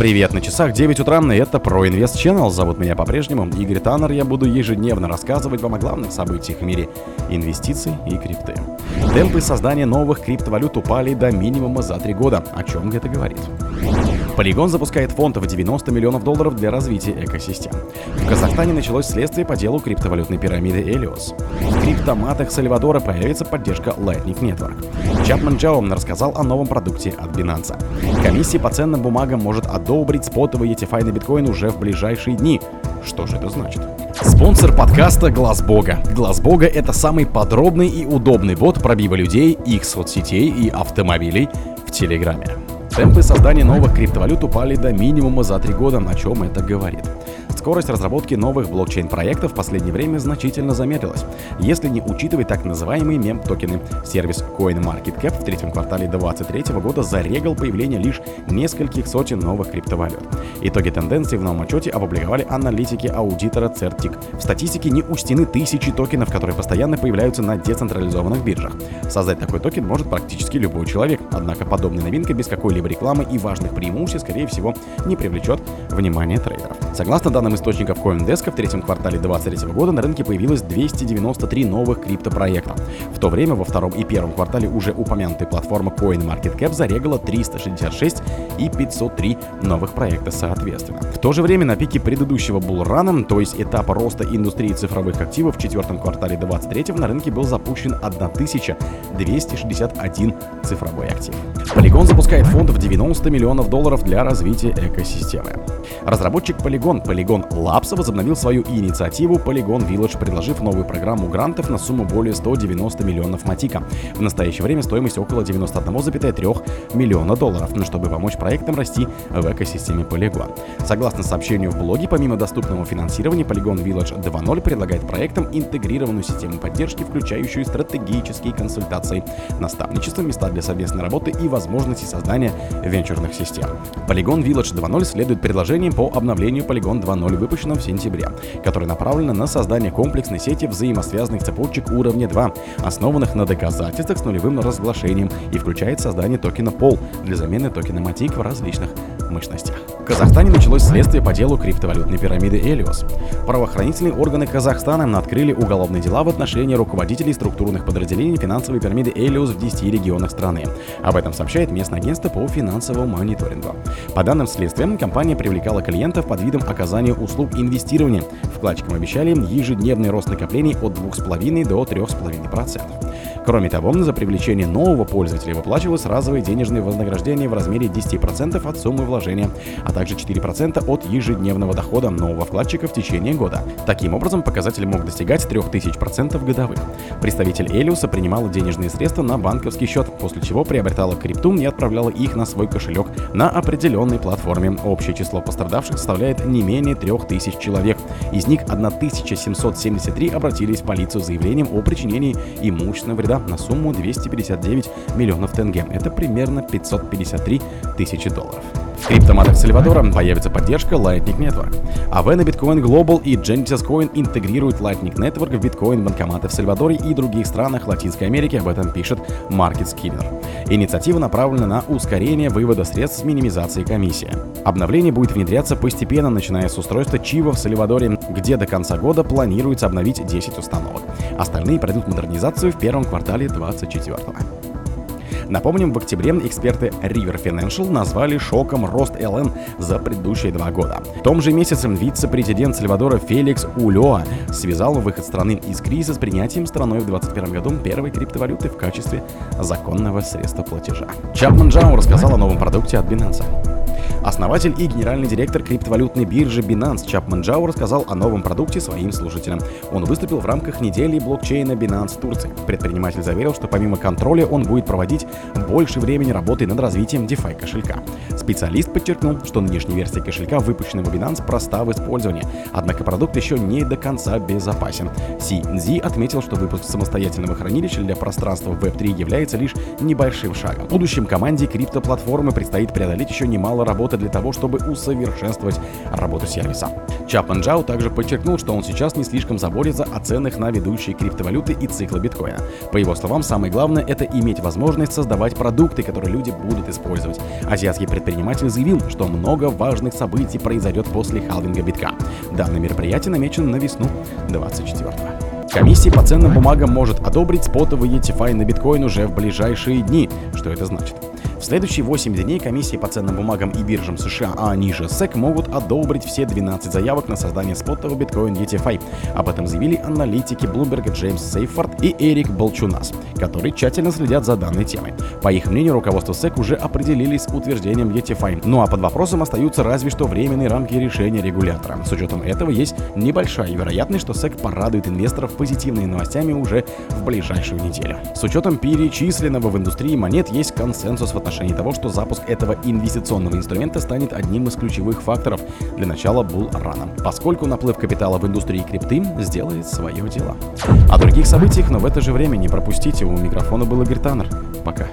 Привет, на часах 9 утра, и это про Инвест Channel. Зовут меня по-прежнему Игорь Таннер. Я буду ежедневно рассказывать вам о главных событиях в мире инвестиций и крипты. Темпы создания новых криптовалют упали до минимума за три года. О чем это говорит? Полигон запускает фонд в 90 миллионов долларов для развития экосистем. В Казахстане началось следствие по делу криптовалютной пирамиды Элиос. В криптоматах Сальвадора появится поддержка Lightning Network. Чапман Джао рассказал о новом продукте от Binance. Комиссия по ценным бумагам может одобрить спотовый ETFI на биткоин уже в ближайшие дни. Что же это значит? Спонсор подкаста Глаз Бога. Глаз Бога это самый подробный и удобный бот пробива людей, их соцсетей и автомобилей в Телеграме. Темпы создания новых криптовалют упали до минимума за три года, о чем это говорит. Скорость разработки новых блокчейн-проектов в последнее время значительно замедлилась, если не учитывать так называемые мем-токены. Сервис CoinMarketCap в третьем квартале 2023 года зарегал появление лишь нескольких сотен новых криптовалют. Итоги тенденции в новом отчете опубликовали аналитики аудитора Certic. В статистике не учтены тысячи токенов, которые постоянно появляются на децентрализованных биржах. Создать такой токен может практически любой человек, однако подобная новинка без какой-либо рекламы и важных преимуществ, скорее всего, не привлечет внимание трейдеров. Согласно данным источников CoinDesk, в третьем квартале 2023 года на рынке появилось 293 новых криптопроекта. В то время во втором и первом квартале уже упомянутая платформа CoinMarketCap зарегала 366 и 503 новых проекта соответственно. В то же время на пике предыдущего булрана, то есть этапа роста индустрии цифровых активов в четвертом квартале 2023 на рынке был запущен 1261 цифровой актив. Polygon запускает фонд в 90 миллионов долларов для развития экосистемы. Разработчик Polygon, Polygon Labs возобновил свою инициативу Polygon Village, предложив новую программу грантов на сумму более 190 миллионов матика. В настоящее время стоимость около 91,3 миллиона долларов, ну, чтобы помочь проектам расти в экосистеме Polygon. Согласно сообщению в блоге, помимо доступного финансирования, Polygon Village 2.0 предлагает проектам интегрированную систему поддержки, включающую стратегические консультации, наставничество, места для совместной работы и возможности создания венчурных систем. Polygon Village 2.0 следует предложениям по обновлению Polygon 2.0, выпущенном в сентябре, которое направлено на создание комплексной сети взаимосвязанных цепочек уровня 2, основанных на доказательствах с нулевым разглашением и включает создание токена POL для замены токена Matic в различных мощностях. В Казахстане началось следствие по делу криптовалютной пирамиды Элиос. Правоохранительные органы Казахстана открыли уголовные дела в отношении руководителей структурных подразделений финансовой пирамиды Элиос в 10 регионах страны. Об этом сообщает местное агентство по финансовому мониторингу. По данным следствия, компания привлекала клиентов под видом оказания услуг инвестирования. Вкладчикам обещали ежедневный рост накоплений от 2,5 до 3,5%. Кроме того, за привлечение нового пользователя выплачивалось разовое денежное вознаграждение в размере 10% от суммы вложения, а также 4% от ежедневного дохода нового вкладчика в течение года. Таким образом, показатель мог достигать 3000% годовых. Представитель Элиуса принимала денежные средства на банковский счет, после чего приобретала крипту и отправляла их на свой кошелек на определенной платформе. Общее число пострадавших составляет не менее 3000 человек. Из них 1773 обратились в полицию с заявлением о причинении имущественного вреда на сумму 259 миллионов тенге. Это примерно 553 тысячи долларов. В криптоматах Сальвадора появится поддержка Lightning Network. Avena Bitcoin Global и Genesis Coin интегрируют Lightning Network в биткоин-банкоматы в Сальвадоре и других странах Латинской Америки, об этом пишет Market Skinner. Инициатива направлена на ускорение вывода средств с минимизацией комиссии. Обновление будет внедряться постепенно, начиная с устройства Чива в Сальвадоре, где до конца года планируется обновить 10 установок. Остальные пройдут модернизацию в первом квартале 2024 Напомним, в октябре эксперты River Financial назвали шоком рост ЛН за предыдущие два года. В том же месяце вице-президент Сальвадора Феликс Улеа связал выход страны из кризиса с принятием страной в 2021 году первой криптовалюты в качестве законного средства платежа. Чапман Джао рассказал о новом продукте от Binance. Основатель и генеральный директор криптовалютной биржи Binance Чапман Джао рассказал о новом продукте своим слушателям. Он выступил в рамках недели блокчейна Binance Турции. Предприниматель заверил, что помимо контроля он будет проводить больше времени работы над развитием DeFi кошелька. Специалист подчеркнул, что нынешняя версия кошелька, выпущенного Binance, проста в использовании, однако продукт еще не до конца безопасен. Нзи отметил, что выпуск самостоятельного хранилища для пространства Web3 является лишь небольшим шагом. В будущем команде криптоплатформы предстоит преодолеть еще немало работы работы для того, чтобы усовершенствовать работу сервиса. Чапман Джао также подчеркнул, что он сейчас не слишком заботится о ценах на ведущие криптовалюты и циклы биткоина. По его словам, самое главное это иметь возможность создавать продукты, которые люди будут использовать. Азиатский предприниматель заявил, что много важных событий произойдет после халвинга битка. Данное мероприятие намечено на весну 24 Комиссия по ценным бумагам может одобрить спотовый ETFI на биткоин уже в ближайшие дни. Что это значит? В следующие 8 дней комиссии по ценным бумагам и биржам США, а ниже SEC, могут одобрить все 12 заявок на создание спотового биткоин ETFI. Об этом заявили аналитики Bloomberg Джеймс Сейфорд и Эрик Болчунас, которые тщательно следят за данной темой. По их мнению, руководство SEC уже определились с утверждением ETFI. Ну а под вопросом остаются разве что временные рамки решения регулятора. С учетом этого есть небольшая вероятность, что SEC порадует инвесторов позитивными новостями уже в ближайшую неделю. С учетом перечисленного в индустрии монет есть консенсус в отношении отношении того, что запуск этого инвестиционного инструмента станет одним из ключевых факторов для начала булл-рана, поскольку наплыв капитала в индустрии крипты сделает свое дело. О других событиях, но в это же время не пропустите. У микрофона был Игорь Таннер. Пока.